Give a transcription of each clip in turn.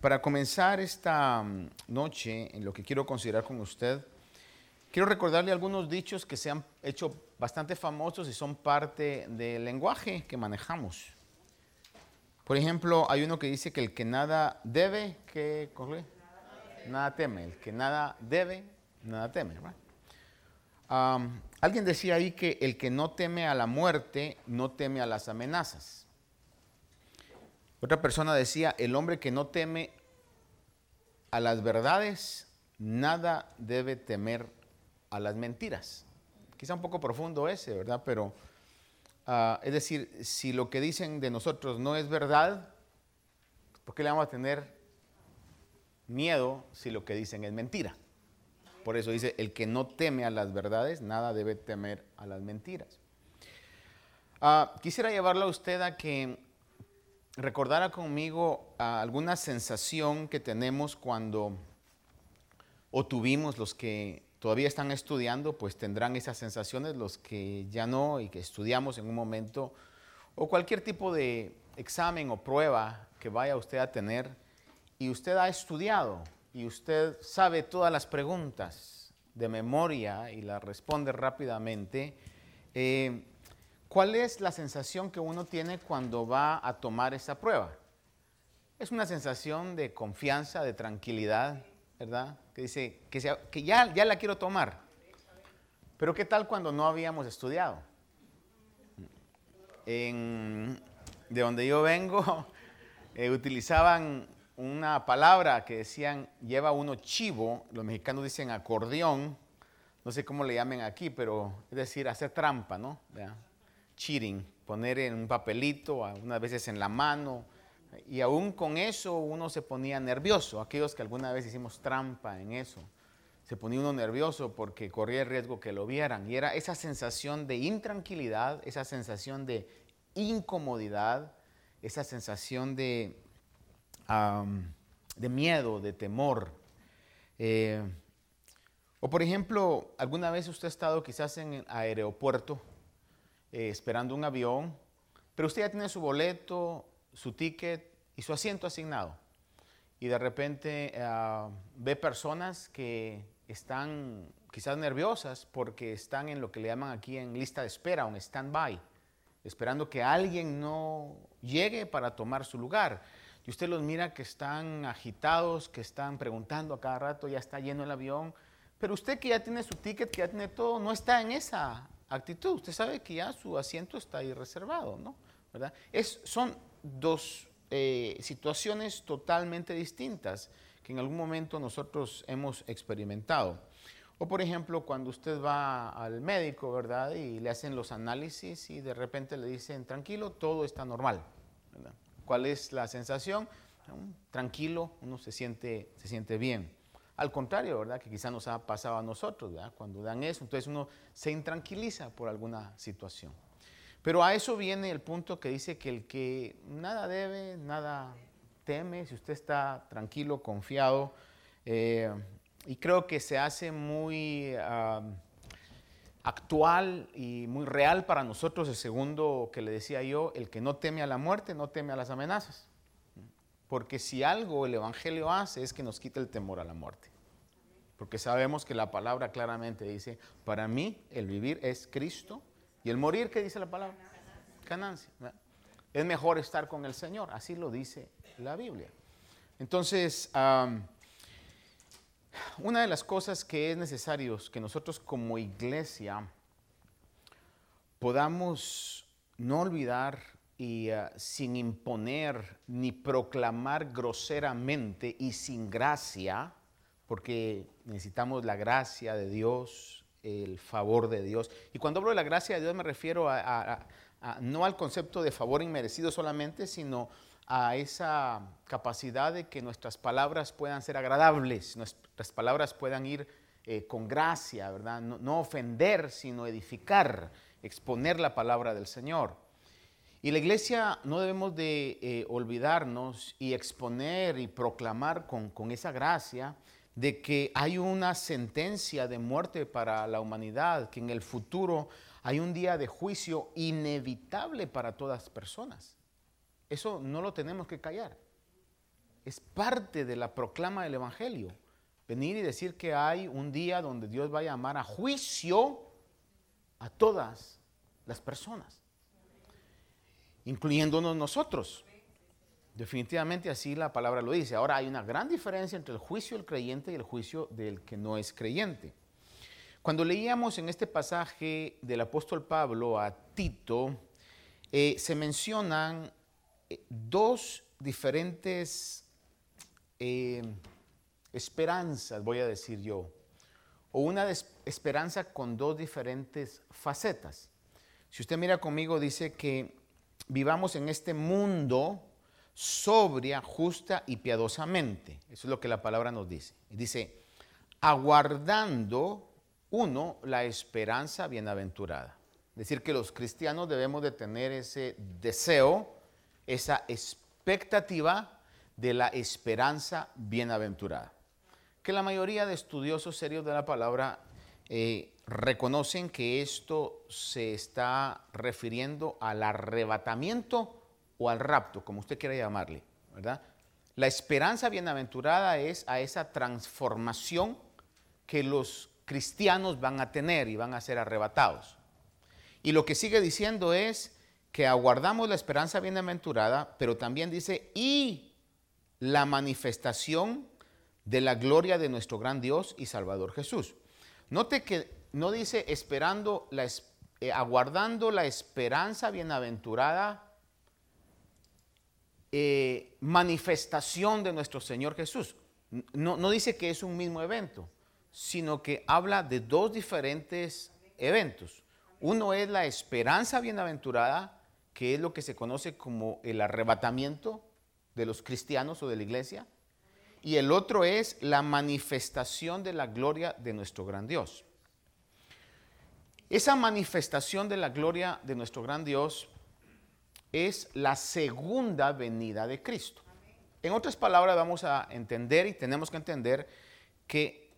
Para comenzar esta mm, noche, en lo que quiero considerar con usted, quiero recordarle algunos dichos que se han hecho bastante famosos y son parte del lenguaje que manejamos. Por ejemplo, hay uno que dice que el que nada debe, que corre, nada teme. El que nada debe, nada teme. alguien decía ahí que el que no teme a la muerte, no teme a las amenazas. Otra persona decía, el hombre que no teme a las verdades, nada debe temer a las mentiras. Quizá un poco profundo ese, ¿verdad? Pero, ah, es decir, si lo que dicen de nosotros no es verdad, ¿por qué le vamos a tener miedo si lo que dicen es mentira? Por eso dice, el que no teme a las verdades, nada debe temer a las mentiras. Ah, quisiera llevarlo a usted a que recordara conmigo alguna sensación que tenemos cuando, o tuvimos los que todavía están estudiando, pues tendrán esas sensaciones, los que ya no y que estudiamos en un momento, o cualquier tipo de examen o prueba que vaya usted a tener, y usted ha estudiado y usted sabe todas las preguntas de memoria y las responde rápidamente. Eh, ¿Cuál es la sensación que uno tiene cuando va a tomar esa prueba? Es una sensación de confianza, de tranquilidad, ¿verdad? Que dice que, ya, ya la quiero tomar. Pero ¿qué tal cuando no habíamos estudiado? de donde yo vengo, eh, utilizaban una palabra que decían, lleva uno chivo, los mexicanos dicen acordeón, no sé cómo le llamen aquí, pero es decir, hacer trampa, ¿no? Cheating, poner en un papelito, algunas veces en la mano, y aún con eso uno se ponía nervioso. Aquellos que alguna vez hicimos trampa en eso, se ponía uno nervioso porque corría el riesgo que lo vieran. Y era esa sensación de intranquilidad, esa sensación de incomodidad, esa sensación de, de miedo, de temor. Eh, o por ejemplo, alguna vez usted ha estado quizás en el aeropuerto eh, esperando un avión, pero usted ya tiene su boleto, su ticket y su asiento asignado. Y de repente ah, ve personas que están quizás nerviosas porque están en lo que le llaman aquí en lista de espera, un stand-by, esperando que alguien no llegue para tomar su lugar. Y usted los mira que están agitados, que están preguntando a cada rato, ya está lleno el avión, pero usted que ya tiene su ticket, que ya tiene todo, no está en esa actitud. Usted sabe que ya su asiento está ahí reservado, ¿no? Es, son dos eh, situaciones totalmente distintas que en algún momento nosotros hemos experimentado. O por ejemplo, cuando usted va al médico, ¿verdad? Y le hacen los análisis y de repente le dicen, tranquilo, todo está normal. ¿Cuál es la sensación? Tranquilo, uno se siente, se siente bien. Al contrario, ¿verdad? Que quizá nos ha pasado a nosotros, ¿verdad? Cuando dan eso, entonces uno se intranquiliza por alguna situación. Pero a eso viene el punto que dice que el que nada debe, nada teme, si usted está tranquilo, confiado, eh, y creo que se hace muy actual y muy real para nosotros el segundo que le decía yo, el que no teme a la muerte, no teme a las amenazas. Porque si algo el Evangelio hace es que nos quite el temor a la muerte. Porque sabemos que la palabra claramente dice, para mí el vivir es Cristo y el morir, ¿qué dice la palabra? Ganancia. Es mejor estar con el Señor, así lo dice la Biblia. Entonces, una de las cosas que es necesario que nosotros como iglesia podamos no olvidar y ah, sin imponer ni proclamar groseramente y sin gracia, porque necesitamos la gracia de Dios, el favor de Dios. Y cuando hablo de la gracia de Dios me refiero a, no al concepto de favor inmerecido solamente, sino a esa capacidad de que nuestras palabras puedan ser agradables, nuestras palabras puedan ir eh, con gracia, ¿verdad? no ofender, sino edificar, exponer la palabra del Señor. Y la iglesia no debemos de eh, olvidarnos y exponer y proclamar con, con esa gracia de que hay una sentencia de muerte para la humanidad, que en el futuro hay un día de juicio inevitable para todas personas. Eso no lo tenemos que callar. es parte de la proclama del Evangelio. Venir y decir que hay un día donde Dios va a llamar a juicio a todas las personas, incluyéndonos nosotros. Definitivamente así la palabra lo dice. Ahora hay una gran diferencia entre el juicio del creyente y el juicio del que no es creyente. Cuando leíamos en este pasaje del apóstol Pablo a Tito, eh, se mencionan eh, dos diferentes eh, esperanzas, voy a decir yo, o una esperanza con dos diferentes facetas. Si usted mira conmigo, dice que vivamos en este mundo sobria, justa y piadosamente. Eso es lo que la palabra nos dice. dice, aguardando uno la esperanza bienaventurada. Es decir, que los cristianos debemos de tener ese deseo, esa expectativa de la esperanza bienaventurada. Que la mayoría de estudiosos serios de la palabra eh, reconocen que esto se está refiriendo al arrebatamiento o al rapto, como usted quiera llamarle, ¿verdad? La esperanza bienaventurada es a esa transformación que los cristianos van a tener y van a ser arrebatados. Y lo que sigue diciendo es que aguardamos la esperanza bienaventurada, pero también dice, y la manifestación de la gloria de nuestro gran Dios y Salvador Jesús. Note que no dice esperando, la, eh, aguardando la esperanza bienaventurada eh, manifestación de nuestro Señor Jesús. No, no dice que es un mismo evento, sino que habla de dos diferentes eventos. Uno es la esperanza bienaventurada, que es lo que se conoce como el arrebatamiento de los cristianos o de la iglesia. Y el otro es la manifestación de la gloria de nuestro gran Dios. Esa manifestación de la gloria de nuestro gran Dios es la segunda venida de Cristo. En otras palabras, vamos a entender y tenemos que entender que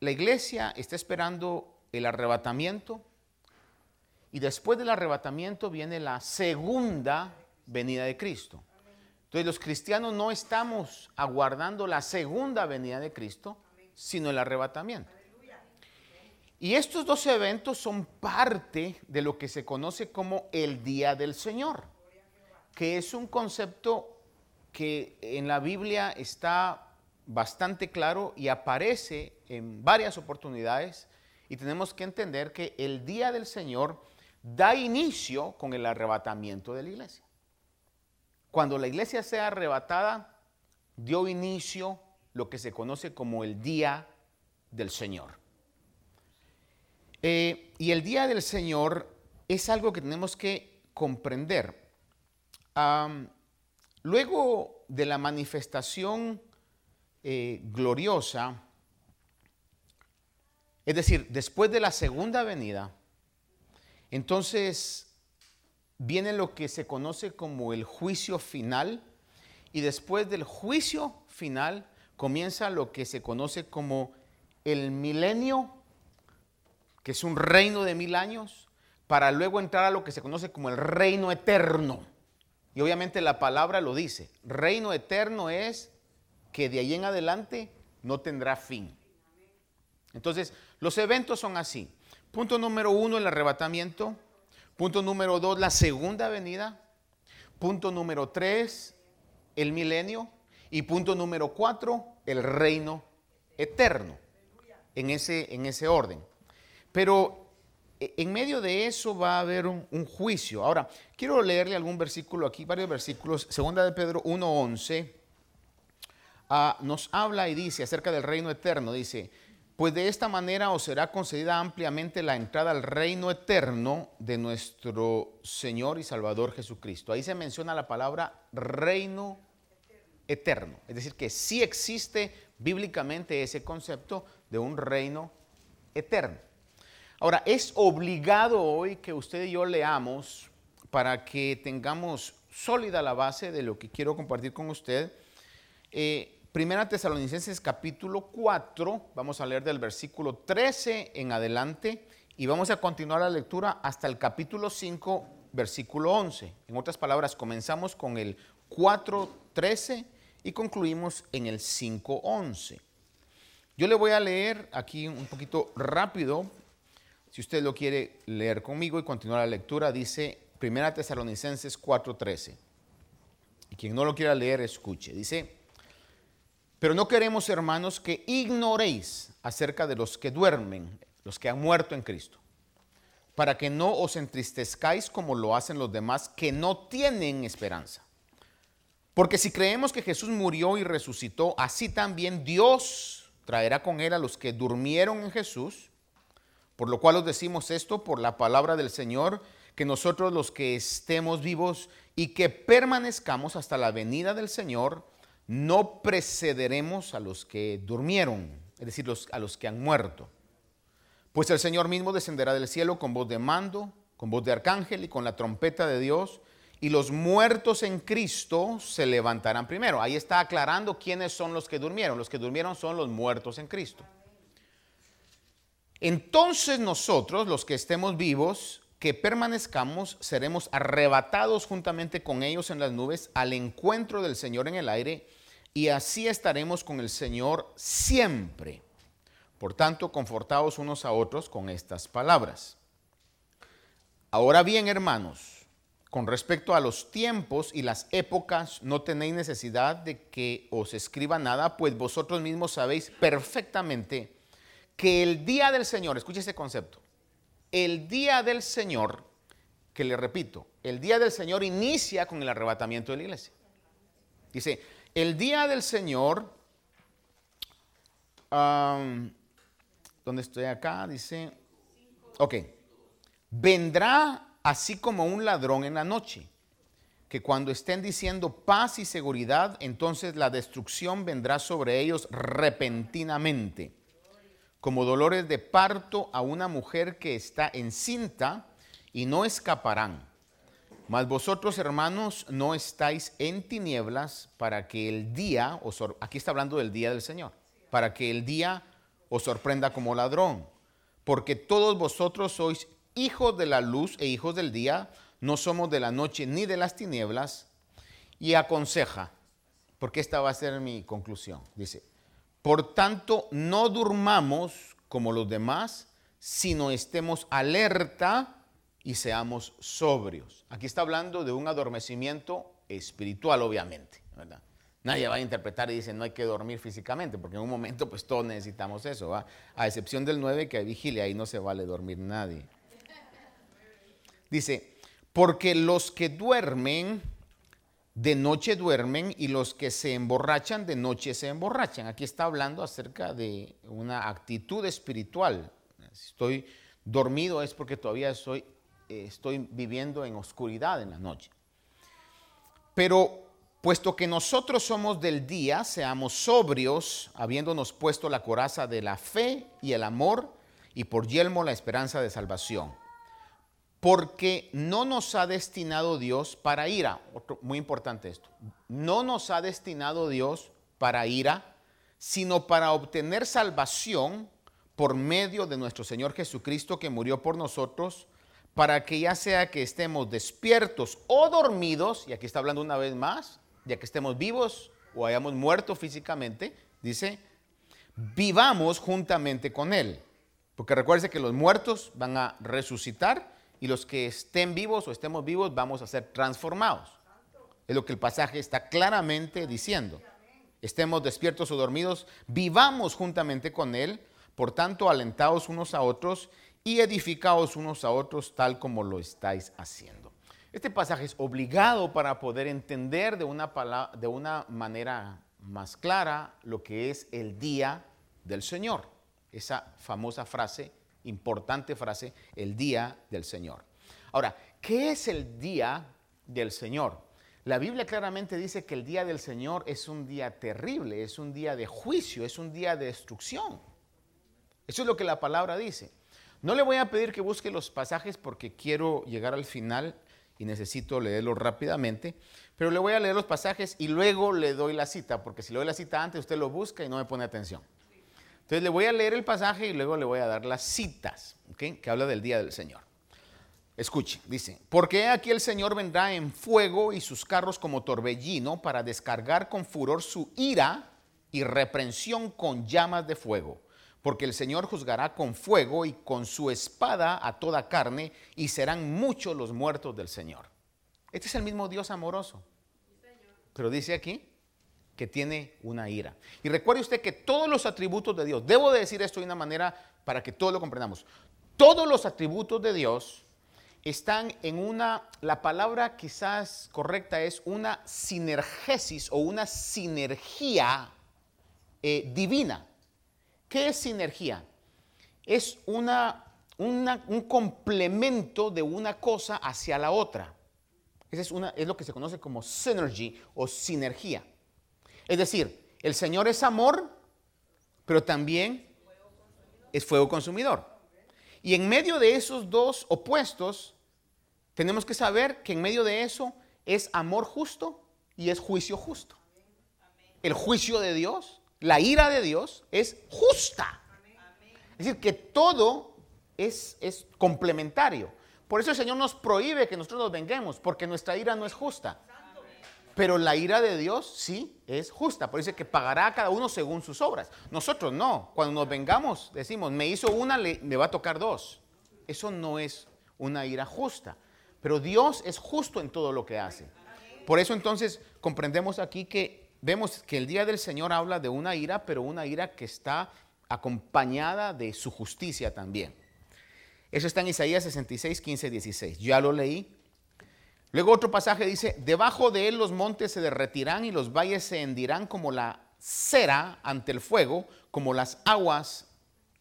la iglesia está esperando el arrebatamiento y después del arrebatamiento viene la segunda venida de Cristo. Entonces los cristianos no estamos aguardando la segunda venida de Cristo, sino el arrebatamiento. Y estos dos eventos son parte de lo que se conoce como el Día del Señor, que es un concepto que en la Biblia está bastante claro y aparece en varias oportunidades y tenemos que entender que el Día del Señor da inicio con el arrebatamiento de la iglesia. Cuando la iglesia sea arrebatada, dio inicio lo que se conoce como el Día del Señor. Eh, y el día del Señor es algo que tenemos que comprender. luego de la manifestación eh, gloriosa, es decir, después de la segunda venida, entonces viene lo que se conoce como el juicio final y después del juicio final comienza lo que se conoce como el milenio que es un reino de mil años, para luego entrar a lo que se conoce como el reino eterno. Y obviamente la palabra lo dice. Reino eterno es que de ahí en adelante no tendrá fin. Entonces, los eventos son así. Punto número uno, el arrebatamiento. Punto número dos, la segunda venida. Punto número tres, el milenio. Y punto número cuatro, el reino eterno. En ese, en ese orden. Pero e, en medio de eso va a haber un, juicio. Ahora, quiero leerle algún versículo aquí, varios versículos. Segunda de Pedro 1.11 ah, nos habla y dice acerca del reino eterno. Dice, pues de esta manera os será concedida ampliamente la entrada al reino eterno de nuestro Señor y Salvador Jesucristo. Ahí se menciona la palabra reino eterno. Es decir, que sí existe bíblicamente ese concepto de un reino eterno. Ahora, es obligado hoy que usted y yo leamos para que tengamos sólida la base de lo que quiero compartir con usted. Eh, Primera Tesalonicenses capítulo 4, vamos a leer del versículo 13 en adelante y vamos a continuar la lectura hasta el capítulo 5, versículo 11. En otras palabras, comenzamos con el 4, 13 y concluimos en el 5.11. Yo le voy a leer aquí un poquito rápido, si usted lo quiere leer conmigo y continuar la lectura, dice 1 Tesalonicenses 4.13. Y quien no lo quiera leer, escuche. Dice, pero no queremos, hermanos, que ignoréis acerca de los que duermen, los que han muerto en Cristo, para que no os entristezcáis como lo hacen los demás que no tienen esperanza. Porque si creemos que Jesús murió y resucitó, así también Dios traerá con él a los que durmieron en Jesús. Por lo cual os decimos esto por la palabra del Señor, que nosotros los que estemos vivos y que permanezcamos hasta la venida del Señor, no precederemos a los que durmieron, es decir, a los que han muerto. Pues el Señor mismo descenderá del cielo con voz de mando, con voz de arcángel y con la trompeta de Dios, y los muertos en Cristo se levantarán primero. Ahí está aclarando quiénes son los que durmieron. Los que durmieron son los muertos en Cristo. Entonces nosotros, los que estemos vivos, que permanezcamos, seremos arrebatados juntamente con ellos en las nubes al encuentro del Señor en el aire y así estaremos con el Señor siempre. Por tanto, confortados unos a otros con estas palabras. Ahora bien, hermanos, con respecto a los tiempos y las épocas, no tenéis necesidad de que os escriba nada, pues vosotros mismos sabéis perfectamente que el día del Señor, escuche ese concepto, el día del Señor, que le repito, el día del Señor inicia con el arrebatamiento de la iglesia. Dice, el día del Señor, ¿dónde estoy acá? Dice, ok, vendrá así como un ladrón en la noche, que cuando estén diciendo paz y seguridad, entonces la destrucción vendrá sobre ellos repentinamente, como dolores de parto a una mujer que está encinta y no escaparán. Mas vosotros, hermanos, no estáis en tinieblas para que el día, os, aquí está hablando del día del Señor, para que el día os sorprenda como ladrón. Porque todos vosotros sois hijos de la luz e hijos del día, no somos de la noche ni de las tinieblas. Y aconseja, porque esta va a ser mi conclusión, dice, por tanto, no durmamos como los demás, sino estemos alerta y seamos sobrios. Aquí está hablando de un adormecimiento espiritual, obviamente. Nadie va a interpretar y dice no hay que dormir físicamente, porque en un momento pues todos necesitamos eso, ¿va? a excepción del 9 que hay vigilia, ahí no se vale dormir nadie. Dice, porque los que duermen, de noche duermen y los que se emborrachan, de noche se emborrachan. Aquí está hablando acerca de una actitud espiritual. Si estoy dormido es porque todavía estoy viviendo en oscuridad en la noche. Pero puesto que nosotros somos del día, seamos sobrios, habiéndonos puesto la coraza de la fe y el amor, y por yelmo la esperanza de salvación. Porque no nos ha destinado Dios para ira. muy importante esto. No nos ha destinado Dios para ira, sino para obtener salvación por medio de nuestro Señor Jesucristo que murió por nosotros para que ya sea que estemos despiertos o dormidos, y aquí está hablando una vez más, ya que estemos vivos o hayamos muerto físicamente, dice, vivamos juntamente con Él. Porque recuerde que los muertos van a resucitar y los que estén vivos o estemos vivos vamos a ser transformados. Es lo que el pasaje está claramente diciendo. Estemos despiertos o dormidos, vivamos juntamente con Él, por tanto alentados unos a otros y edificaos unos a otros tal como lo estáis haciendo. Este pasaje es obligado para poder entender de una, de una manera más clara lo que es el día del Señor. Esa famosa frase, importante frase, el día del Señor. Ahora, ¿qué es el día del Señor? La Biblia claramente dice que el día del Señor es un día terrible, es un día de juicio, es un día de destrucción. Eso es lo que la palabra dice. No le voy a pedir que busque los pasajes porque quiero llegar al final y necesito leerlos rápidamente, pero le voy a leer los pasajes y luego le doy la cita, porque si le doy la cita antes usted lo busca y no me pone atención. Entonces le voy a leer el pasaje y luego le voy a dar las citas, que habla del día del Señor. Escuche, dice, porque aquí el Señor vendrá en fuego y sus carros como torbellino para descargar con furor su ira y reprensión con llamas de fuego. Porque el Señor juzgará con fuego y con su espada a toda carne y serán muchos los muertos del Señor. Este es el mismo Dios amoroso. Pero dice aquí que tiene una ira. Y recuerde usted que todos los atributos de Dios, debo de decir esto de una manera para que todos lo comprendamos, todos los atributos de Dios están en una, la palabra quizás correcta es una sinergesis o una sinergia eh, divina. ¿Qué es sinergia? Es una, un complemento de una cosa hacia la otra. Esa es, una, es lo que se conoce como synergy o sinergia. Es decir, el Señor es amor, pero también es fuego consumidor. Y en medio de esos dos opuestos, tenemos que saber que en medio de eso es amor justo y es juicio justo. El juicio de Dios, la ira de Dios es justa. Es decir, que todo es, es complementario. Por eso el Señor nos prohíbe que nosotros nos venguemos, porque nuestra ira no es justa. Pero la ira de Dios sí es justa. Por eso dice que pagará a cada uno según sus obras. Nosotros no. Cuando nos vengamos, decimos, me hizo una, le, me va a tocar dos. Eso no es una ira justa. Pero Dios es justo en todo lo que hace. Por eso entonces comprendemos aquí que vemos que el día del Señor habla de una ira, pero una ira que está acompañada de su justicia también. Eso está en Isaías 66, 15, 16. Ya lo leí. Luego otro pasaje dice, debajo de él los montes se derretirán y los valles se hendirán como la cera ante el fuego, como las aguas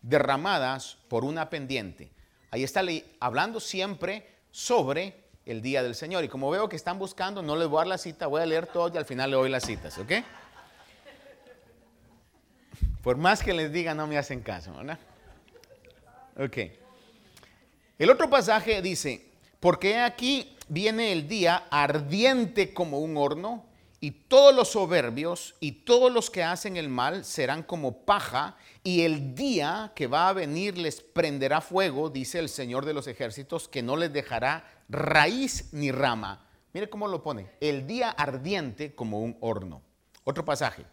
derramadas por una pendiente. Ahí está hablando siempre sobre el día del Señor. Y como veo que están buscando, no les voy a dar la cita, voy a leer todo y al final le doy las citas, ¿ok? Por más que les diga, no me hacen caso. Ok. El otro pasaje dice, porque aquí viene el día ardiente como un horno, y todos los soberbios y todos los que hacen el mal serán como paja, y el día que va a venir les prenderá fuego, dice el Señor de los ejércitos, que no les dejará raíz ni rama. Mire cómo lo pone, el día ardiente como un horno. Otro pasaje.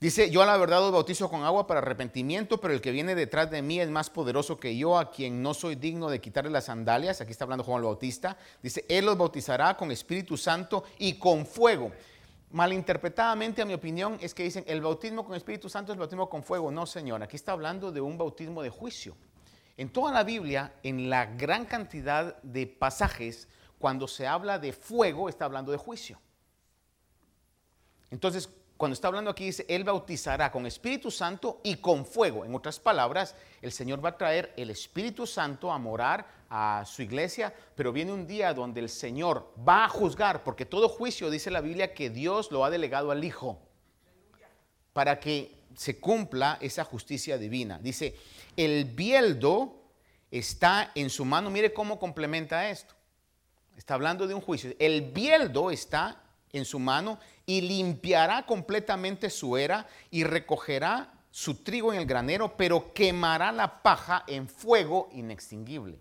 Dice, yo a la verdad os bautizo con agua para arrepentimiento, pero el que viene detrás de mí es más poderoso que yo, a quien no soy digno de quitarle las sandalias. Aquí está hablando Juan el Bautista. Dice, Él los bautizará con Espíritu Santo y con fuego. Malinterpretadamente, a mi opinión, es que dicen, el bautismo con Espíritu Santo es el bautismo con fuego. No, Señor, aquí está hablando de un bautismo de juicio. En toda la Biblia, en la gran cantidad de pasajes, cuando se habla de fuego, está hablando de juicio. Entonces, cuando está hablando aquí dice, Él bautizará con Espíritu Santo y con fuego. En otras palabras, el Señor va a traer el Espíritu Santo a morar a su iglesia, pero viene un día donde el Señor va a juzgar, porque todo juicio, dice la Biblia, que Dios lo ha delegado al Hijo, para que se cumpla esa justicia divina. Dice, el bieldo está en su mano, mire cómo complementa esto. Está hablando de un juicio. El bieldo está en su mano y limpiará completamente su era y recogerá su trigo en el granero, pero quemará la paja en fuego inextinguible.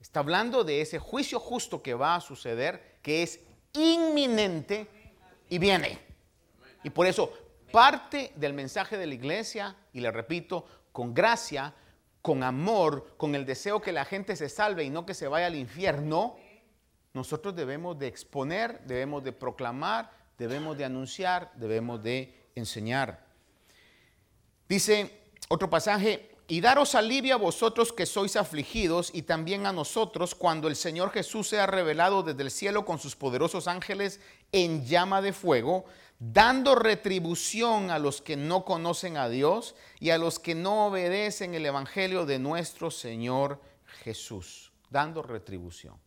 Está hablando de ese juicio justo que va a suceder, que es inminente y viene. Y por eso parte del mensaje de la iglesia, y le repito, con gracia, con amor, con el deseo que la gente se salve y no que se vaya al infierno, nosotros debemos de exponer, debemos de proclamar, debemos de anunciar, debemos de enseñar. Dice otro pasaje, y daros alivio a vosotros que sois afligidos y también a nosotros cuando el Señor Jesús sea revelado desde el cielo con sus poderosos ángeles en llama de fuego, dando retribución a los que no conocen a Dios y a los que no obedecen el Evangelio de nuestro Señor Jesús, dando retribución.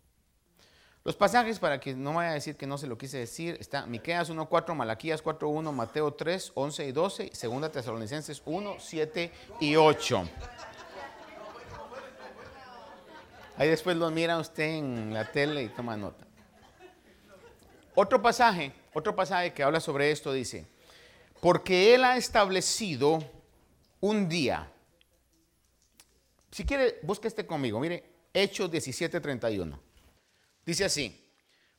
Los pasajes, para que no vaya a decir que no se lo quise decir, está Miqueas 1.4, Malaquías 4.1, Mateo 3, 11 y 12, Segunda Tesalonicenses 1, 7 y 8. Ahí después lo mira usted en la tele y toma nota. Otro pasaje, otro pasaje que habla sobre esto dice, porque Él ha establecido un día. Si quiere, busque este conmigo. Mire, Hechos 17:31. Dice así,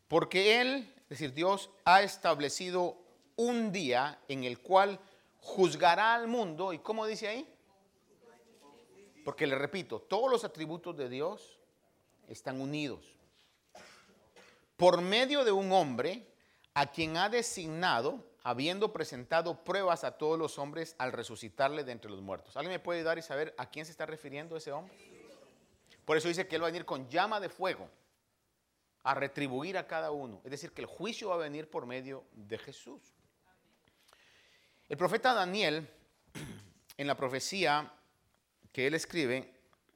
porque Él, es decir, Dios, ha establecido un día en el cual juzgará al mundo. ¿Y cómo dice ahí? Porque le repito, todos los atributos de Dios están unidos. Por medio de un hombre a quien ha designado, habiendo presentado pruebas a todos los hombres al resucitarle de entre los muertos. ¿Alguien me puede dar y saber a quién se está refiriendo ese hombre? Por eso dice que él va a venir con llama de fuego a retribuir a cada uno. Es decir, que el juicio va a venir por medio de Jesús. El profeta Daniel, en la profecía que él escribe,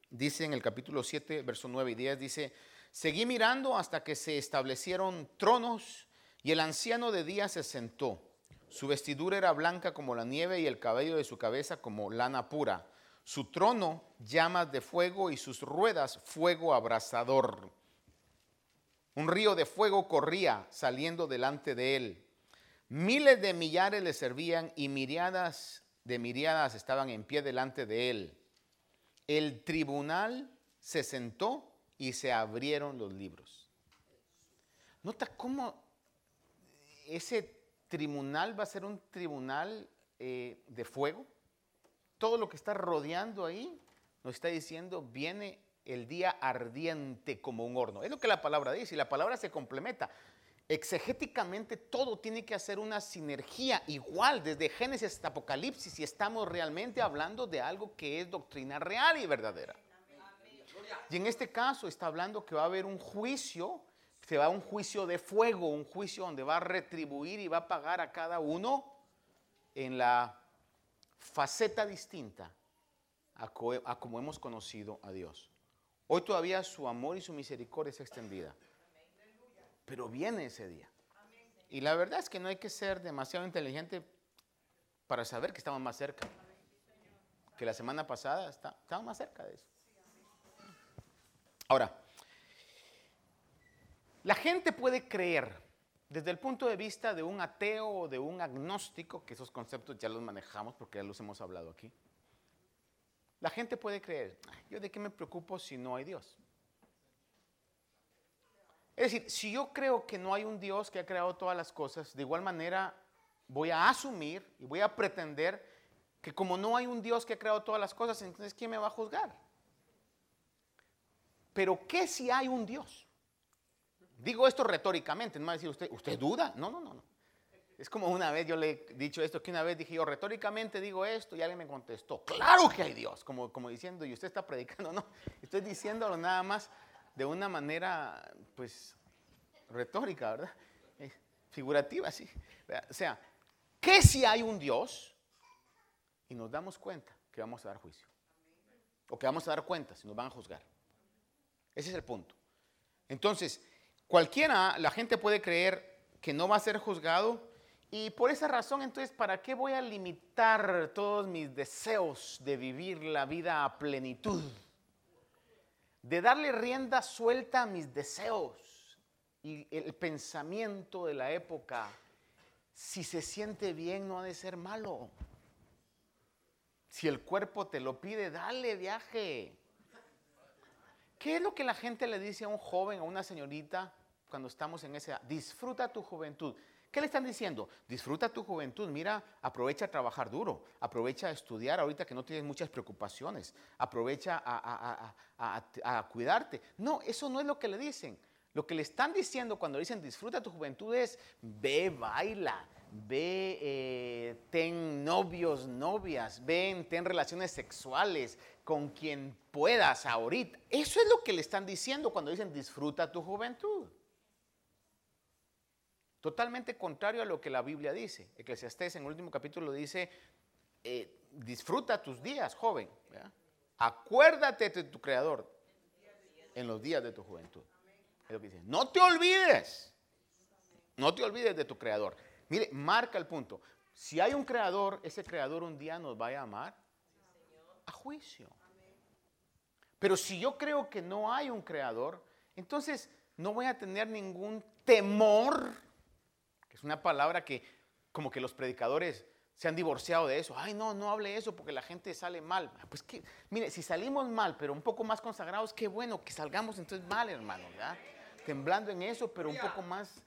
dice en el capítulo 7, verso 9 y 10, dice, seguí mirando hasta que se establecieron tronos y el anciano de día se sentó. Su vestidura era blanca como la nieve y el cabello de su cabeza como lana pura. Su trono llamas de fuego y sus ruedas fuego abrasador. Un río de fuego corría saliendo delante de él. Miles de millares le servían y miriadas de miriadas estaban en pie delante de él. El tribunal se sentó y se abrieron los libros. Nota cómo ese tribunal va a ser un tribunal eh, de fuego. Todo lo que está rodeando ahí nos está diciendo, viene el día ardiente como un horno. Es lo que la palabra dice y la palabra se complementa. Exegéticamente todo tiene que hacer una sinergia igual desde Génesis hasta Apocalipsis y estamos realmente hablando de algo que es doctrina real y verdadera. Y en este caso está hablando que va a haber un juicio, se va a un juicio de fuego, un juicio donde va a retribuir y va a pagar a cada uno en la faceta distinta a, como hemos conocido a Dios. Hoy todavía su amor y su misericordia es extendida. Pero viene ese día. Y la verdad es que no hay que ser demasiado inteligente para saber que estamos más cerca. Que la semana pasada estamos más cerca de eso. Ahora, la gente puede creer desde el punto de vista de un ateo o de un agnóstico, que esos conceptos ya los manejamos porque ya los hemos hablado aquí. La gente puede creer, ¿yo de qué me preocupo si no hay Dios? Es decir, si yo creo que no hay un Dios que ha creado todas las cosas, de igual manera voy a asumir y voy a pretender que como no hay un Dios que ha creado todas las cosas, entonces ¿quién me va a juzgar? Pero ¿qué si hay un Dios? Digo esto retóricamente, no va a decir usted, ¿usted duda? No, no, no, no. Es como una vez yo le he dicho esto, que una vez dije yo retóricamente digo esto y alguien me contestó, claro que hay Dios, como, como diciendo, y usted está predicando, no, estoy diciéndolo nada más de una manera, pues, retórica, ¿verdad? Eh, figurativa, sí. O sea, ¿qué si hay un Dios? Y nos damos cuenta que vamos a dar juicio. O que vamos a dar cuenta si nos van a juzgar. Ese es el punto. Entonces, cualquiera, la gente puede creer que no va a ser juzgado y por esa razón, entonces, ¿para qué voy a limitar todos mis deseos de vivir la vida a plenitud? De darle rienda suelta a mis deseos y el pensamiento de la época. Si se siente bien, no ha de ser malo. Si el cuerpo te lo pide, dale viaje. ¿Qué es lo que la gente le dice a un joven, a una señorita, cuando estamos en esa? Disfruta tu juventud. ¿Qué le están diciendo? Disfruta tu juventud, mira, aprovecha a trabajar duro, aprovecha a estudiar ahorita que no tienes muchas preocupaciones, aprovecha a, cuidarte. No, eso no es lo que le dicen. Lo que le están diciendo cuando dicen disfruta tu juventud es ve, baila, ve, eh, ten novios, novias, ven, ten relaciones sexuales con quien puedas ahorita. Eso es lo que le están diciendo cuando dicen disfruta tu juventud. Totalmente contrario a lo que la Biblia dice. Eclesiastés en el último capítulo dice, eh, disfruta tus días, joven. Acuérdate de tu Creador en los días de tu juventud. No te olvides. No te olvides de tu Creador. Mire, marca el punto. Si hay un Creador, ese Creador un día nos va a llamar a juicio. Pero si yo creo que no hay un Creador, entonces no voy a tener ningún temor una palabra que como que los predicadores se han divorciado de eso. Ay, no, no hable eso porque la gente sale mal. Pues que, mire, si salimos mal, pero un poco más consagrados, qué bueno que salgamos entonces mal, hermano, ¿verdad? Temblando en eso, pero un poco más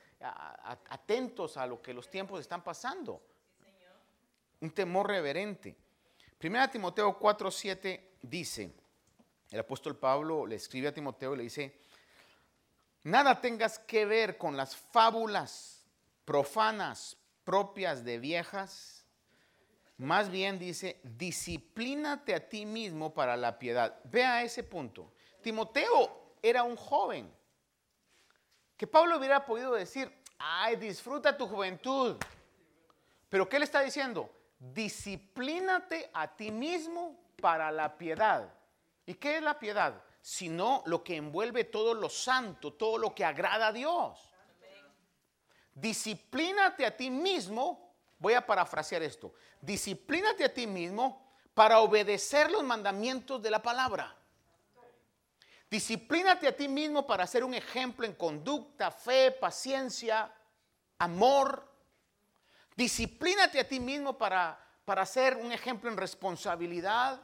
atentos a lo que los tiempos están pasando. Un temor reverente. Primera Timoteo 4:7 dice, el apóstol Pablo le escribe a Timoteo y le dice, nada tengas que ver con las fábulas profanas propias de viejas, más bien dice, disciplínate a ti mismo para la piedad. Vea ese punto. Timoteo era un joven que Pablo hubiera podido decir, ay, disfruta tu juventud. Pero ¿qué le está diciendo? Disciplínate a ti mismo para la piedad. ¿Y qué es la piedad? Sino lo que envuelve todo lo santo, todo lo que agrada a Dios. Disciplínate a ti mismo, voy a parafrasear esto, disciplínate a ti mismo para obedecer los mandamientos de la palabra. Disciplínate a ti mismo para ser un ejemplo en conducta, fe, paciencia, amor. Disciplínate a ti mismo para, para ser un ejemplo en responsabilidad,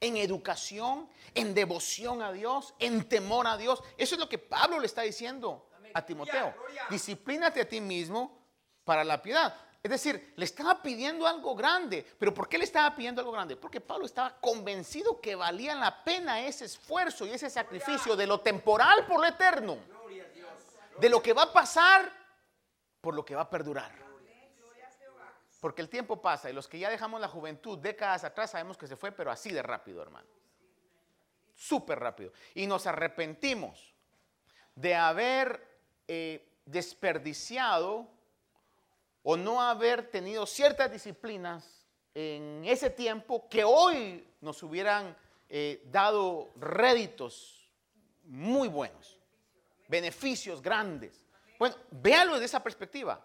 en educación, en devoción a Dios, en temor a Dios. Eso es lo que Pablo le está diciendo a Timoteo. Disciplínate a ti mismo para la piedad. Es decir, le estaba pidiendo algo grande. ¿Pero por qué le estaba pidiendo algo grande? Porque Pablo estaba convencido que valía la pena ese esfuerzo y ese sacrificio de lo temporal por lo eterno. De lo que va a pasar por lo que va a perdurar. Porque el tiempo pasa y los que ya dejamos la juventud décadas atrás sabemos que se fue, pero así de rápido, hermano. Súper rápido. Y nos arrepentimos de haber eh, desperdiciado o no haber tenido ciertas disciplinas en ese tiempo que hoy nos hubieran eh, dado réditos muy buenos, beneficios grandes. Bueno, véalo desde esa perspectiva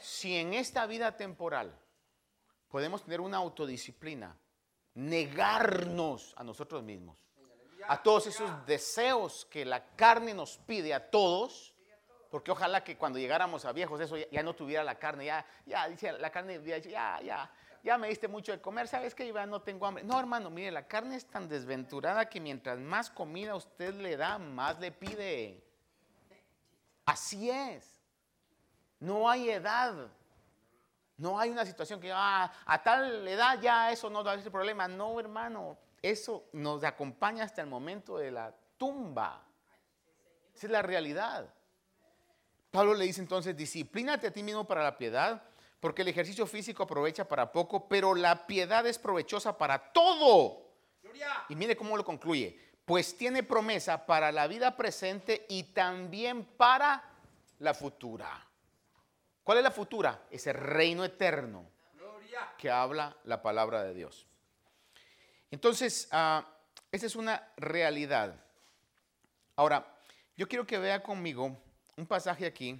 si en esta vida temporal podemos tener una autodisciplina, negarnos a nosotros mismos, a todos esos deseos que la carne nos pide a todos, porque ojalá que cuando llegáramos a viejos eso ya, no tuviera la carne, ya, ya, dice la carne, ya, ya, ya me diste mucho de comer, ¿sabes que Ya no tengo hambre. No, hermano, mire, la carne es tan desventurada que mientras más comida usted le da, más le pide. Así es. No hay edad. No hay una situación que ah, a tal edad ya eso no da ese problema. No, hermano, eso nos acompaña hasta el momento de la tumba. Esa es la realidad. Pablo le dice entonces, disciplínate a ti mismo para la piedad, porque el ejercicio físico aprovecha para poco, pero la piedad es provechosa para todo. Y mire cómo lo concluye, pues tiene promesa para la vida presente y también para la futura. ¿Cuál es la futura? Ese reino eterno que habla la palabra de Dios. Entonces, uh, esa es una realidad. Ahora, yo quiero que vea conmigo un pasaje aquí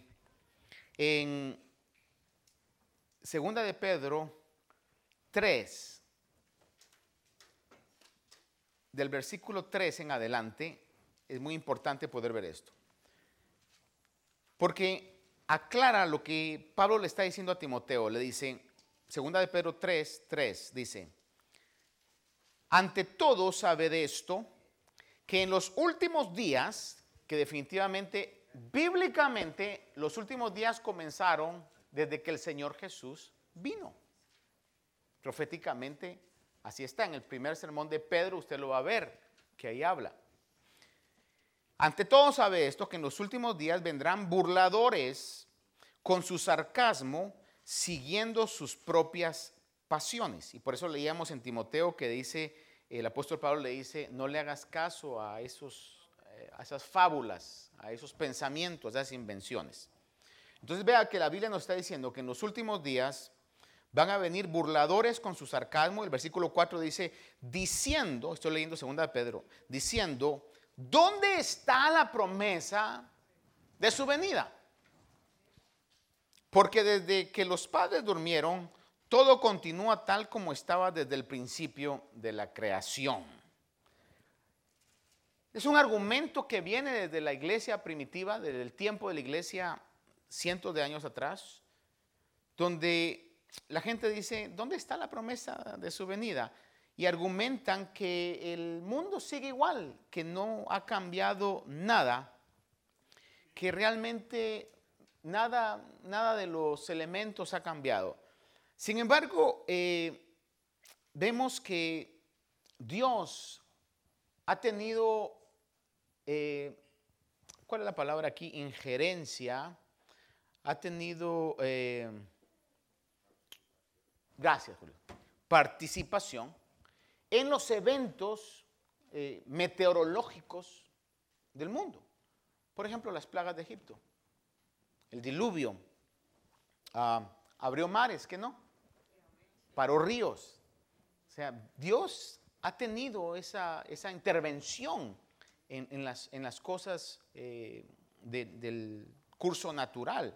en Segunda de Pedro 3, del versículo 3 en adelante, es muy importante poder ver esto. Porque aclara lo que Pablo le está diciendo a Timoteo. Le dice, segunda de Pedro 3, 3, dice, ante todo sabe de esto, que en los últimos días, que definitivamente, bíblicamente, los últimos días comenzaron desde que el Señor Jesús vino. Proféticamente, así está. En el primer sermón de Pedro usted lo va a ver, que ahí habla. Ante todo sabe esto, que en los últimos días vendrán burladores con su sarcasmo, siguiendo sus propias pasiones. Y por eso leíamos en Timoteo que dice, el apóstol Pablo le dice, no le hagas caso a, esos, eh, a esas fábulas, a esos pensamientos, a esas invenciones. Entonces vea que la Biblia nos está diciendo que en los últimos días van a venir burladores con su sarcasmo. El versículo 4 dice, diciendo, estoy leyendo segunda de Pedro, diciendo, ¿Dónde está la promesa de su venida? Porque desde que los padres durmieron, todo continúa tal como estaba desde el principio de la creación. Es un argumento que viene desde la iglesia primitiva, desde el tiempo de la iglesia cientos de años atrás, donde la gente dice, ¿dónde está la promesa de su venida? Y argumentan que el mundo sigue igual, que no ha cambiado nada, que realmente nada, nada de los elementos ha cambiado. Sin embargo, eh, vemos que Dios ha tenido, eh, ¿cuál es la palabra aquí? Injerencia, ha tenido... Eh, gracias, Julio, participación en los eventos meteorológicos del mundo. Por ejemplo, las plagas de Egipto, el diluvio, ah, abrió mares, ¿qué no? Paró ríos. O sea, Dios ha tenido esa, intervención en, las, cosas eh, del curso natural.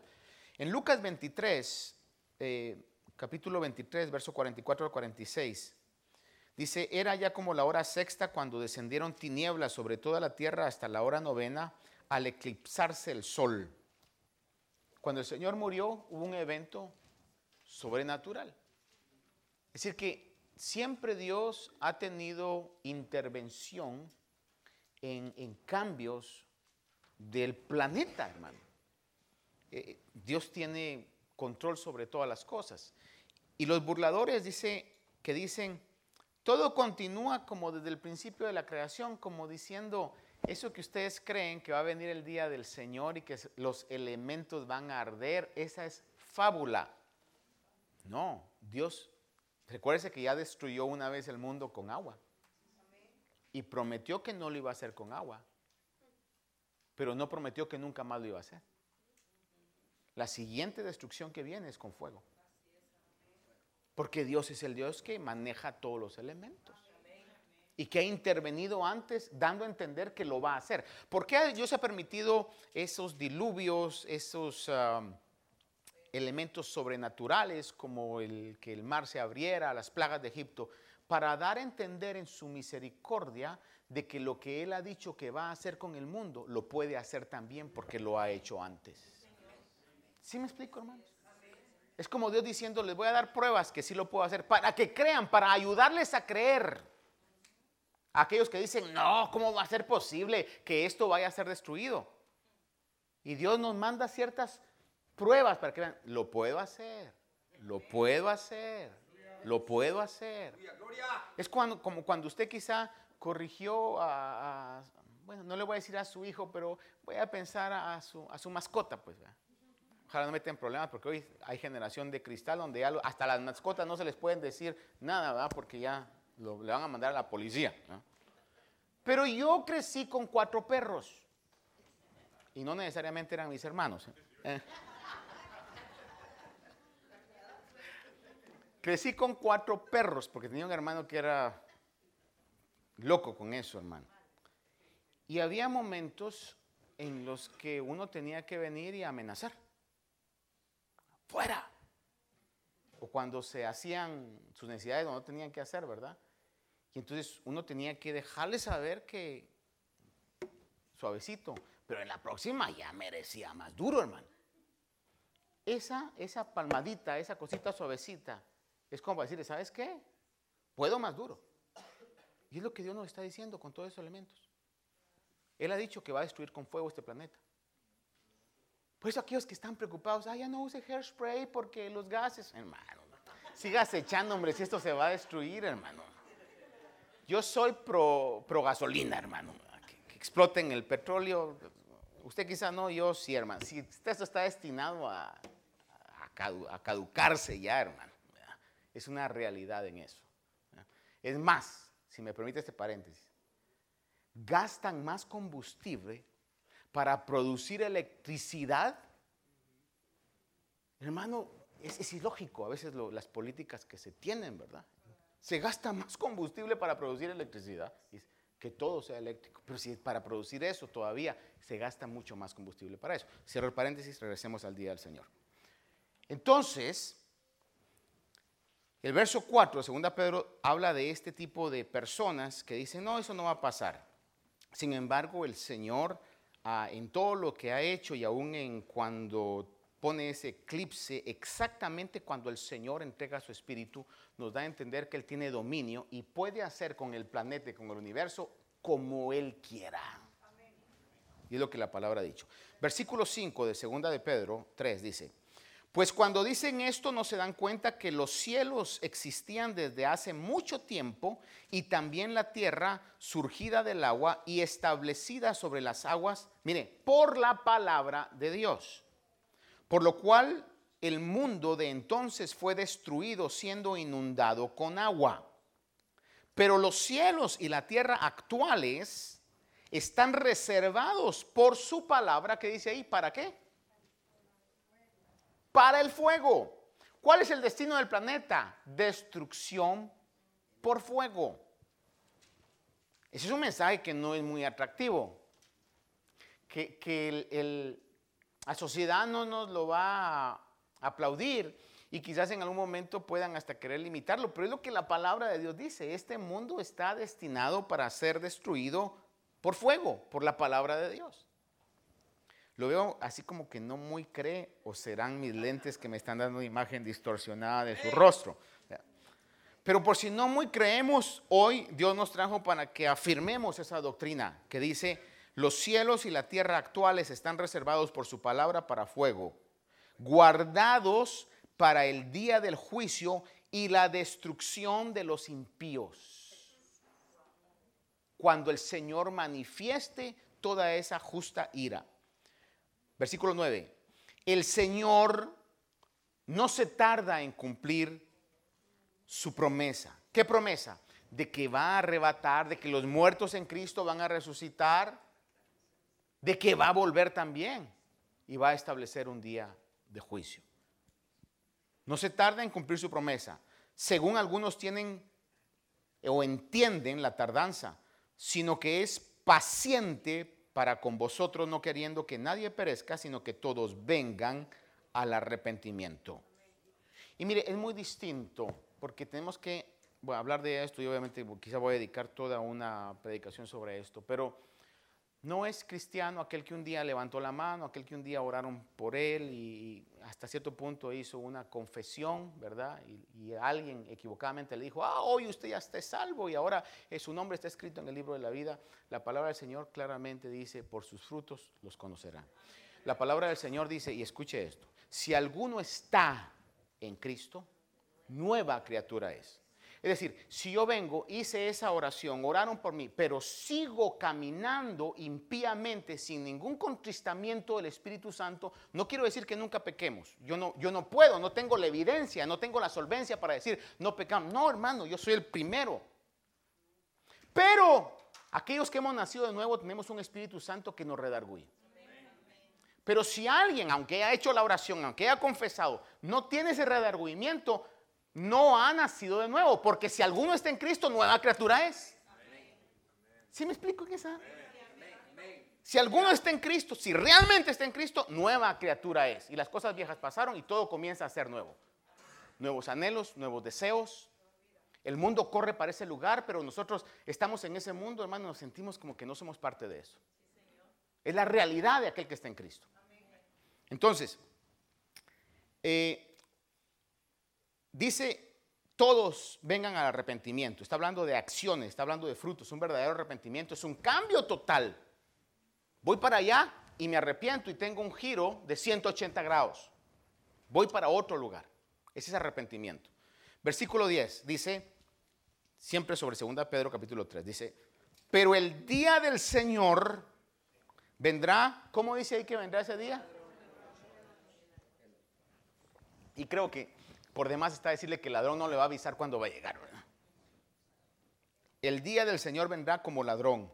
En Lucas 23, capítulo 23, verso 44 al 46. Dice, era ya como la hora sexta cuando descendieron tinieblas sobre toda la tierra hasta la hora novena al eclipsarse el sol. Cuando el Señor murió hubo un evento sobrenatural. Es decir, que siempre Dios ha tenido intervención en, cambios del planeta, hermano. Eh, Dios tiene control sobre todas las cosas. Y los burladores dice, que dicen, todo continúa como desde el principio de la creación, como diciendo, eso que ustedes creen que va a venir el día del Señor y que los elementos van a arder, esa es fábula. No, Dios, recuérdese que ya destruyó una vez el mundo con agua. Y prometió que no lo iba a hacer con agua. Pero no prometió que nunca más lo iba a hacer. La siguiente destrucción que viene es con fuego. Porque Dios es el Dios que maneja todos los elementos. Y que ha intervenido antes dando a entender que lo va a hacer. ¿Por qué Dios ha permitido esos diluvios, esos um, elementos sobrenaturales como el que el mar se abriera, las plagas de Egipto? Para dar a entender en su misericordia de que lo que Él ha dicho que va a hacer con el mundo, lo puede hacer también porque lo ha hecho antes. ¿Sí me explico, hermanos? Es como Dios diciendo, les voy a dar pruebas que sí lo puedo hacer, para que crean, para ayudarles a creer. aquellos que dicen, no, ¿cómo va a ser posible que esto vaya a ser destruido? Y Dios nos manda ciertas pruebas para que vean, lo puedo hacer, lo puedo hacer, lo puedo hacer. Es cuando, como cuando usted quizá corrigió a, bueno, no le voy a decir a su hijo, pero voy a pensar a su, a su mascota, pues. Ojalá no meten problemas porque hoy hay generación de cristal donde hasta las mascotas no se les pueden decir nada, ¿verdad? Porque ya le van a mandar a la policía. Pero yo crecí con cuatro perros. Y no necesariamente eran mis hermanos. ¿eh? Crecí con cuatro perros porque tenía un hermano que era loco con eso, hermano. Y había momentos en los que uno tenía que venir y amenazar fuera. O cuando se hacían sus necesidades no tenían que hacer, ¿verdad? Y entonces uno tenía que dejarle saber que suavecito, pero en la próxima ya merecía más duro, hermano. Esa, esa palmadita, esa cosita suavecita, es como decirle, ¿sabes qué? Puedo más duro. Y es lo que Dios nos está diciendo con todos esos elementos. Él ha dicho que va a destruir con fuego este planeta. Por eso aquellos que están preocupados, ah, ya no use hairspray porque los gases, hermano, sigas echando, hombre, si esto se va a destruir, hermano. Yo soy pro, gasolina, hermano, que, exploten el petróleo. Usted quizá no, yo sí, hermano. Si esto está destinado a caducarse ya, hermano. Es una realidad en eso. Es más, si me permite este paréntesis, gastan más combustible para producir electricidad. Hermano, es, ilógico a veces las políticas que se tienen, ¿verdad? Se gasta más combustible para producir electricidad, que todo sea eléctrico. Pero si para producir eso todavía se gasta mucho más combustible para eso. Cierro el paréntesis, regresemos al día del Señor. Entonces, el verso 4, segunda Pedro, habla de este tipo de personas que dicen, no, eso no va a pasar. Sin embargo, el Señor en todo lo que ha hecho y aún en cuando pone ese eclipse exactamente cuando el Señor entrega su espíritu, nos da a entender que Él tiene dominio y puede hacer con el planeta con el universo como Él quiera. Y es lo que la palabra ha dicho. Versículo 5 de 2 de Pedro 3 dice, pues cuando dicen esto no se dan cuenta que los cielos existían desde hace mucho tiempo y también la tierra surgida del agua y establecida sobre las aguas, mire, por la palabra de Dios. Por lo cual el mundo de entonces fue destruido siendo inundado con agua. Pero los cielos y la tierra actuales están reservados por su palabra que dice ahí, ¿para qué? Para el fuego. ¿Cuál es el destino del planeta? Destrucción por fuego. Ese es un mensaje que no es muy atractivo. Que, la sociedad no nos lo va a aplaudir y quizás en algún momento puedan hasta querer limitarlo, pero es lo que la palabra de Dios dice, este mundo está destinado para ser destruido por fuego, por la palabra de Dios. Lo veo así como que no muy cree o serán mis lentes que me están dando una imagen distorsionada de su rostro. Pero por si no muy creemos, hoy Dios nos trajo para que afirmemos esa doctrina que dice, los cielos y la tierra actuales están reservados por su palabra para fuego, guardados para el día del juicio y la destrucción de los impíos. Cuando el Señor manifieste toda esa justa ira. Versículo 9. El Señor no se tarda en cumplir su promesa. ¿Qué promesa? De que va a arrebatar, de que los muertos en Cristo van a resucitar, de que va a volver también y va a establecer un día de juicio. No se tarda en cumplir su promesa. Según algunos tienen o entienden la tardanza, sino que es paciente para con vosotros, no queriendo que nadie perezca, sino que todos vengan al arrepentimiento. Y mire, es muy distinto, porque tenemos que hablar de esto y obviamente quizá voy a dedicar toda una predicación sobre esto, pero no es cristiano aquel que un día levantó la mano, aquel que un día oraron por él y hasta cierto punto hizo una confesión, ¿verdad? Y, alguien equivocadamente le dijo, ah, hoy usted ya está salvo y ahora eh, su nombre está escrito en el libro de la vida. La palabra del Señor claramente dice, por sus frutos los conocerán. La palabra del Señor dice, y escuche esto, si alguno está en Cristo, nueva criatura es. Es decir, si yo vengo, hice esa oración, oraron por mí, pero sigo caminando impíamente sin ningún contristamiento del Espíritu Santo, no quiero decir que nunca pequemos. Yo no, yo no puedo, no tengo la evidencia, no tengo la solvencia para decir no pecamos. No, hermano, yo soy el primero. Pero aquellos que hemos nacido de nuevo tenemos un Espíritu Santo que nos redarguye. Pero si alguien, aunque haya hecho la oración, aunque haya confesado, no tiene ese redargüimiento, no ha nacido de nuevo, porque si alguno está en Cristo, nueva criatura es. ¿Sí me explico qué esa? Si alguno está en Cristo, si realmente está en Cristo, nueva criatura es. Y las cosas viejas pasaron y todo comienza a ser nuevo. Nuevos anhelos, nuevos deseos. El mundo corre para ese lugar, pero nosotros estamos en ese mundo, hermano, nos sentimos como que no somos parte de eso. Es la realidad de aquel que está en Cristo. Entonces, eh, Dice, todos vengan al arrepentimiento. Está hablando de acciones, está hablando de frutos. Un verdadero arrepentimiento es un cambio total. Voy para allá y me arrepiento y tengo un giro de 180 grados. Voy para otro lugar. Ese es arrepentimiento. Versículo 10 dice, siempre sobre 2 Pedro capítulo 3, dice, pero el día del Señor vendrá, ¿cómo dice ahí que vendrá ese día? Y creo que por demás está decirle que el ladrón no le va a avisar cuándo va a llegar. El día del Señor vendrá como ladrón,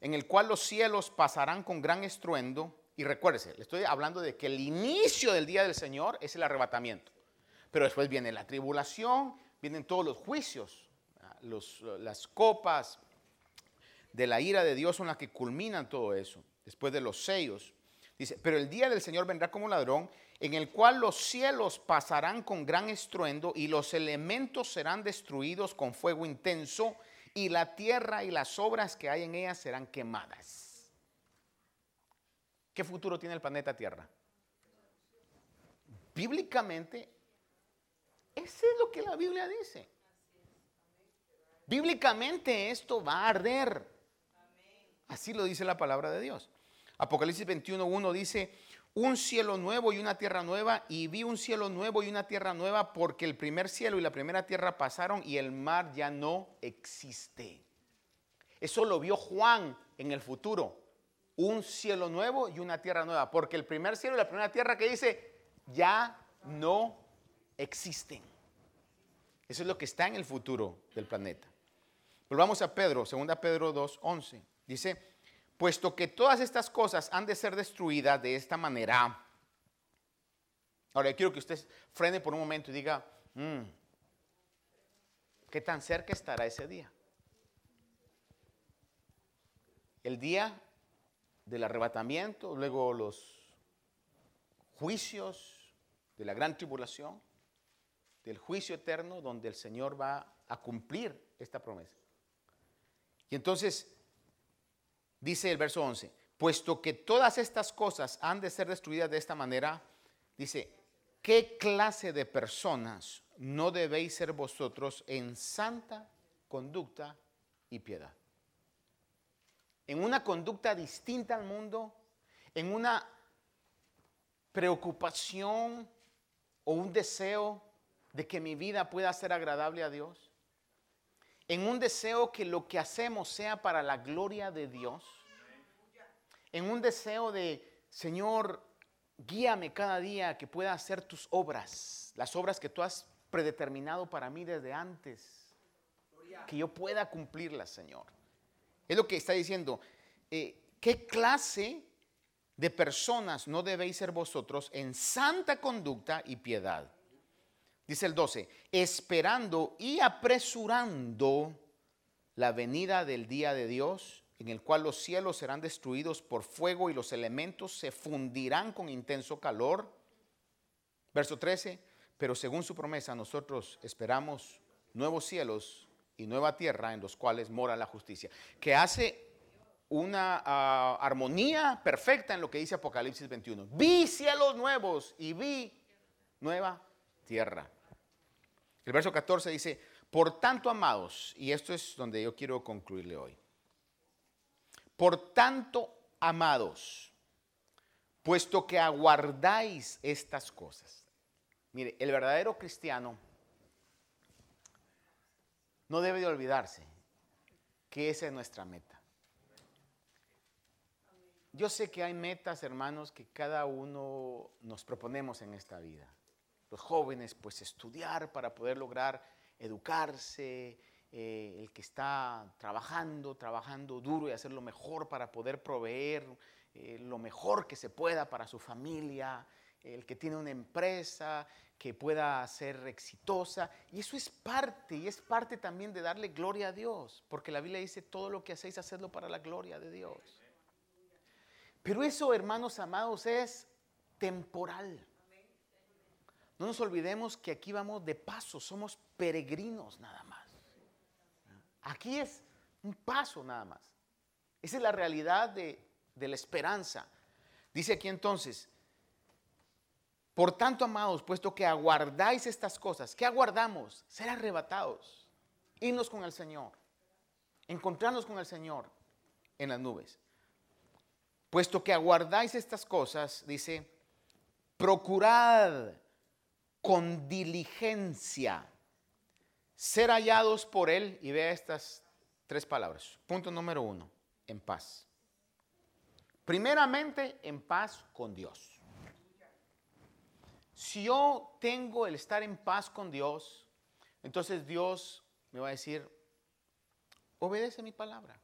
en el cual los cielos pasarán con gran estruendo. Y recuérdese, le estoy hablando de que el inicio del día del Señor es el arrebatamiento. Pero después viene la tribulación, vienen todos los juicios, las copas de la ira de Dios son las que culminan todo eso, después de los sellos. Dice, pero el día del Señor vendrá como ladrón en el cual los cielos pasarán con gran estruendo y los elementos serán destruidos con fuego intenso y la tierra y las obras que hay en ella serán quemadas. ¿Qué futuro tiene el planeta Tierra? bíblicamente, eso es lo que la Biblia dice. Bíblicamente esto va a arder. Así lo dice la palabra de Dios. Apocalipsis 21.1 dice, un cielo nuevo y una tierra nueva, y vi un cielo nuevo y una tierra nueva, porque el primer cielo y la primera tierra pasaron y el mar ya no existe. Eso lo vio Juan en el futuro. Un cielo nuevo y una tierra nueva, porque el primer cielo y la primera tierra que dice, ya no existen. Eso es lo que está en el futuro del planeta. Volvamos a Pedro, 2 Pedro 2.11. Dice, puesto que todas estas cosas han de ser destruidas de esta manera. Ahora, quiero que usted frene por un momento y diga, mm, ¿qué tan cerca estará ese día? El día del arrebatamiento, luego los juicios de la gran tribulación, del juicio eterno, donde el Señor va a cumplir esta promesa. Y entonces, Dice el verso 11, puesto que todas estas cosas han de ser destruidas de esta manera, dice, ¿qué clase de personas no debéis ser vosotros en santa conducta y piedad? En una conducta distinta al mundo, en una preocupación o un deseo de que mi vida pueda ser agradable a Dios en un deseo que lo que hacemos sea para la gloria de Dios, en un deseo de, Señor, guíame cada día que pueda hacer tus obras, las obras que tú has predeterminado para mí desde antes, que yo pueda cumplirlas, Señor. Es lo que está diciendo. Eh, ¿Qué clase de personas no debéis ser vosotros en santa conducta y piedad? Dice el 12, esperando y apresurando la venida del día de Dios, en el cual los cielos serán destruidos por fuego y los elementos se fundirán con intenso calor. Verso 13, pero según su promesa nosotros esperamos nuevos cielos y nueva tierra en los cuales mora la justicia, que hace una ah, armonía perfecta en lo que dice Apocalipsis 21. Vi cielos nuevos y vi nueva tierra. El verso 14 dice, por tanto, amados, y esto es donde yo quiero concluirle hoy. Por tanto, amados, puesto que aguardáis estas cosas. Mire, el verdadero cristiano no debe de olvidarse que esa es nuestra meta. Yo sé que hay metas, hermanos, que cada uno nos proponemos en esta vida los jóvenes pues estudiar para poder lograr educarse, eh, el que está trabajando, trabajando duro y hacer lo mejor para poder proveer eh, lo mejor que se pueda para su familia, el que tiene una empresa que pueda ser exitosa. Y eso es parte, y es parte también de darle gloria a Dios, porque la Biblia dice, todo lo que hacéis, hacedlo para la gloria de Dios. Pero eso, hermanos amados, es temporal. No nos olvidemos que aquí vamos de paso, somos peregrinos nada más. Aquí es un paso nada más. Esa es la realidad de, la esperanza. Dice aquí entonces, por tanto, amados, puesto que aguardáis estas cosas, ¿qué aguardamos? Ser arrebatados, irnos con el Señor, encontrarnos con el Señor en las nubes. Puesto que aguardáis estas cosas, dice, procurad con diligencia, ser hallados por Él, y vea estas tres palabras. Punto número uno, en paz. Primeramente, en paz con Dios. Si yo tengo el estar en paz con Dios, entonces Dios me va a decir, obedece mi palabra.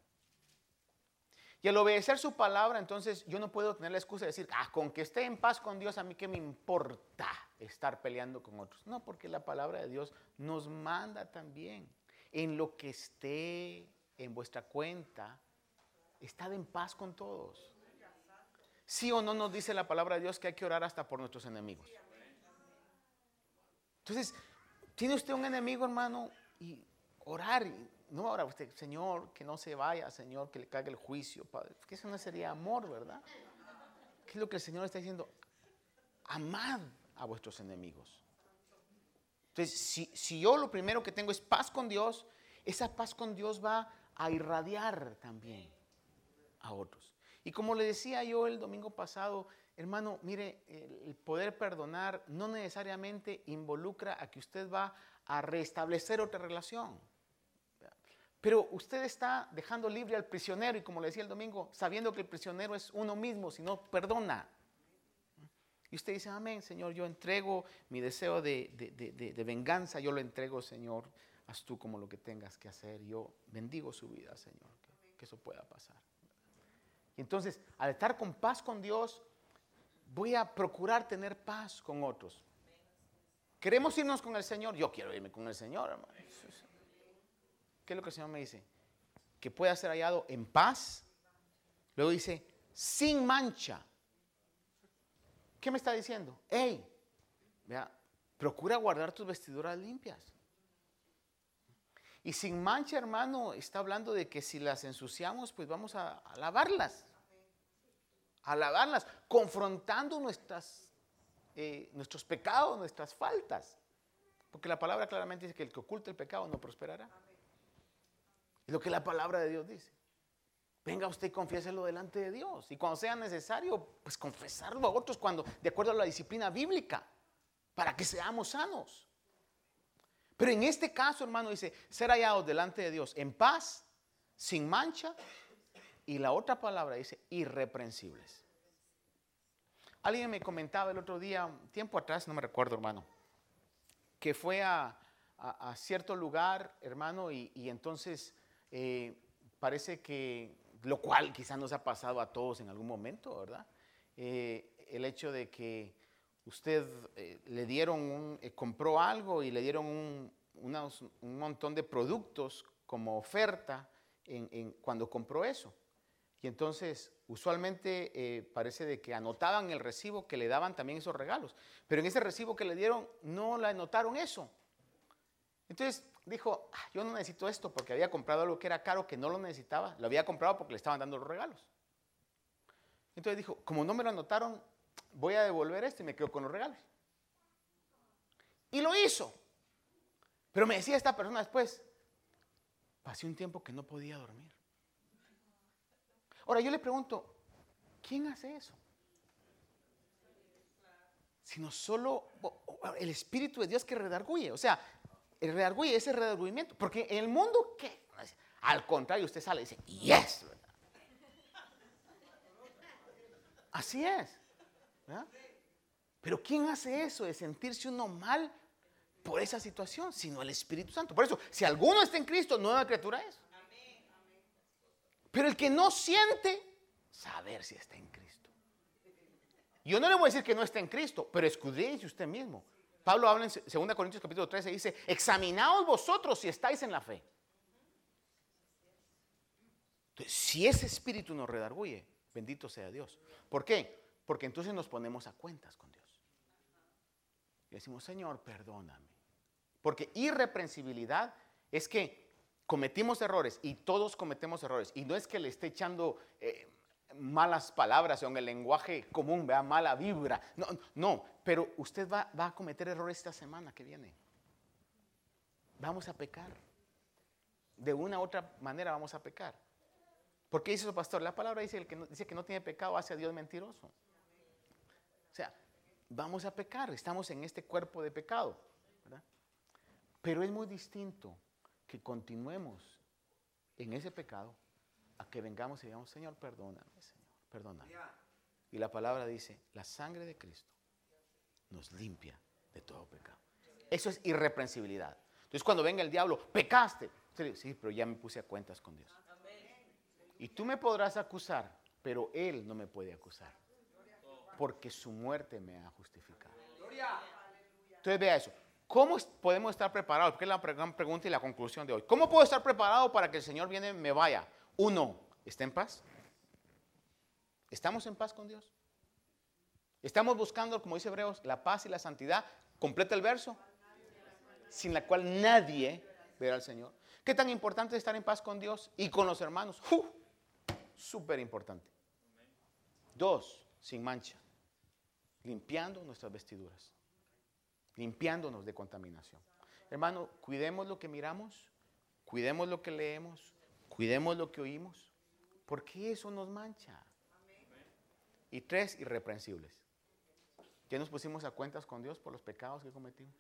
Y al obedecer su palabra, entonces yo no puedo tener la excusa de decir, ah, con que esté en paz con Dios, a mí qué me importa estar peleando con otros. No, porque la palabra de Dios nos manda también en lo que esté en vuestra cuenta, estad en paz con todos. Sí o no nos dice la palabra de Dios que hay que orar hasta por nuestros enemigos. Entonces, tiene usted un enemigo, hermano, y orar. No ahora usted, Señor, que no se vaya, Señor, que le caiga el juicio, Padre. eso no sería amor, ¿verdad? ¿Qué es lo que el Señor está diciendo? Amad a vuestros enemigos. Entonces, si, si yo lo primero que tengo es paz con Dios, esa paz con Dios va a irradiar también a otros. Y como le decía yo el domingo pasado, hermano, mire, el poder perdonar no necesariamente involucra a que usted va a restablecer otra relación. Pero usted está dejando libre al prisionero y como le decía el domingo, sabiendo que el prisionero es uno mismo, si no perdona. Y usted dice, amén, Señor, yo entrego mi deseo de, venganza, yo lo entrego, Señor, haz tú como lo que tengas que hacer. Yo bendigo su vida, Señor, que eso pueda pasar. Y entonces, al estar con paz con Dios, voy a procurar tener paz con otros. ¿Queremos irnos con el Señor? Yo quiero irme con el Señor, hermano. ¿Qué es lo que el Señor me dice? Que pueda ser hallado en paz. Luego dice, sin mancha. ¿Qué me está diciendo? Hey, vea, procura guardar tus vestiduras limpias. Y sin mancha, hermano, está hablando de que si las ensuciamos, pues vamos a, lavarlas. A lavarlas, confrontando nuestras, eh, nuestros pecados, nuestras faltas. Porque la palabra claramente dice que el que oculta el pecado no prosperará. Es lo que la palabra de Dios dice. Venga usted y confiéselo delante de Dios. Y cuando sea necesario, pues confesarlo a otros cuando, de acuerdo a la disciplina bíblica, para que seamos sanos. Pero en este caso, hermano, dice, ser hallados delante de Dios en paz, sin mancha, y la otra palabra dice, irreprensibles. Alguien me comentaba el otro día, tiempo atrás, no me recuerdo, hermano, que fue a, cierto lugar, hermano, y, entonces eh, parece que, lo cual quizás nos ha pasado a todos en algún momento, ¿verdad? Eh, el hecho de que usted eh, le dieron un, eh, compró algo y le dieron un, montón de productos como oferta cuando compró eso. Y entonces, usualmente parece de que anotaban el recibo que le daban también esos regalos. Pero en ese recibo que le dieron no le anotaron eso. Entonces dijo, ah, yo no necesito esto porque había comprado algo que era caro, que no lo necesitaba. Lo había comprado porque le estaban dando los regalos. Entonces dijo, como no me lo anotaron, voy a devolver esto y me quedo con los regalos. Y lo hizo. Pero me decía esta persona después, pasé un tiempo que no podía dormir. Ahora yo le pregunto, ¿quién hace eso? Sino solo el Espíritu de Dios que redarguye. O sea, el redarguye, ese redarguyimiento. Porque en el mundo, ¿qué? Al contrario, usted sale y dice, yes. Así es. Pero ¿quién hace eso de sentirse uno mal por esa situación? Sino el Espíritu Santo. Por eso, si alguno está en Cristo, nueva criatura es. Pero el que no siente, saber si está en Cristo. Yo no le voy a decir que no está en Cristo, pero escudriñe usted mismo. Pablo habla en 2 Corintios capítulo 13 dice, examinaos vosotros si estáis en la fe. Si ese espíritu nos redarguye, bendito sea Dios. ¿Por qué? Porque entonces nos ponemos a cuentas con Dios. Y decimos, Señor, perdóname. Porque irreprensibilidad es que cometimos errores y todos cometemos errores. Y no es que le esté echando eh, malas palabras o en el lenguaje común, vea, mala vibra. No, no, pero usted va, va a cometer errores esta semana que viene. Vamos a pecar. De una u otra manera vamos a pecar. ¿Por qué dice eso, pastor? La palabra dice, el que dice que no tiene pecado hace a Dios mentiroso. O sea, vamos a pecar, estamos en este cuerpo de pecado. Pero es muy distinto que continuemos en ese pecado a que vengamos y digamos, Señor, perdóname, Señor, perdóname. Y la palabra dice, la sangre de Cristo nos limpia de todo pecado. Eso es irreprensibilidad. Entonces cuando venga el diablo, pecaste. Sí, pero ya me puse a cuentas con Dios. Y tú me podrás acusar, pero Él no me puede acusar porque su muerte me ha justificado. Entonces vea eso. ¿Cómo podemos estar preparados? Porque es la gran pregunta y la conclusión de hoy. ¿Cómo puedo estar preparado para que el Señor viene me vaya? Uno, ¿está en paz? ¿Estamos en paz con Dios? ¿Estamos buscando, como dice Hebreos, la paz y la santidad? Completa el verso. Sin la cual nadie verá al Señor. ¿Qué tan importante es estar en paz con Dios y con los hermanos? Súper importante. Dos, sin mancha limpiando nuestras vestiduras. limpiándonos de contaminación. Hermano, cuidemos lo que miramos, cuidemos lo que leemos, cuidemos lo que oímos, porque eso nos mancha. Y tres, irreprensibles. Ya nos pusimos a cuentas con Dios por los pecados que cometimos.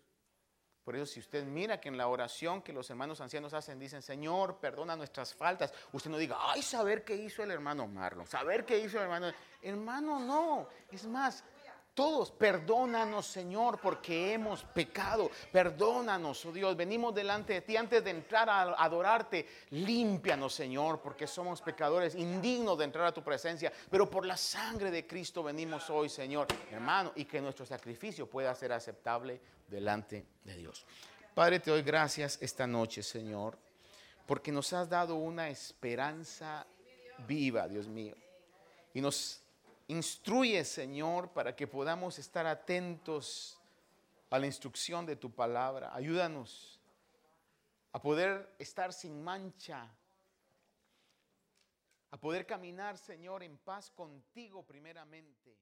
Por eso si usted mira que en la oración que los hermanos ancianos hacen, dicen, Señor, perdona nuestras faltas, usted no diga, ay, saber qué hizo el hermano Marlon, saber qué hizo el hermano. Hermano, no. Es más, todos, perdónanos Señor porque hemos pecado. Perdónanos, oh Dios. Venimos delante de ti antes de entrar a adorarte. Límpianos Señor porque somos pecadores, indignos de entrar a tu presencia. Pero por la sangre de Cristo venimos hoy Señor, hermano, y que nuestro sacrificio pueda ser aceptable delante de Dios. Padre, te doy gracias esta noche Señor porque nos has dado una esperanza viva, Dios mío. Y nos Instruye, Señor, para que podamos estar atentos a la instrucción de tu palabra. Ayúdanos a poder estar sin mancha, a poder caminar, Señor, en paz contigo primeramente.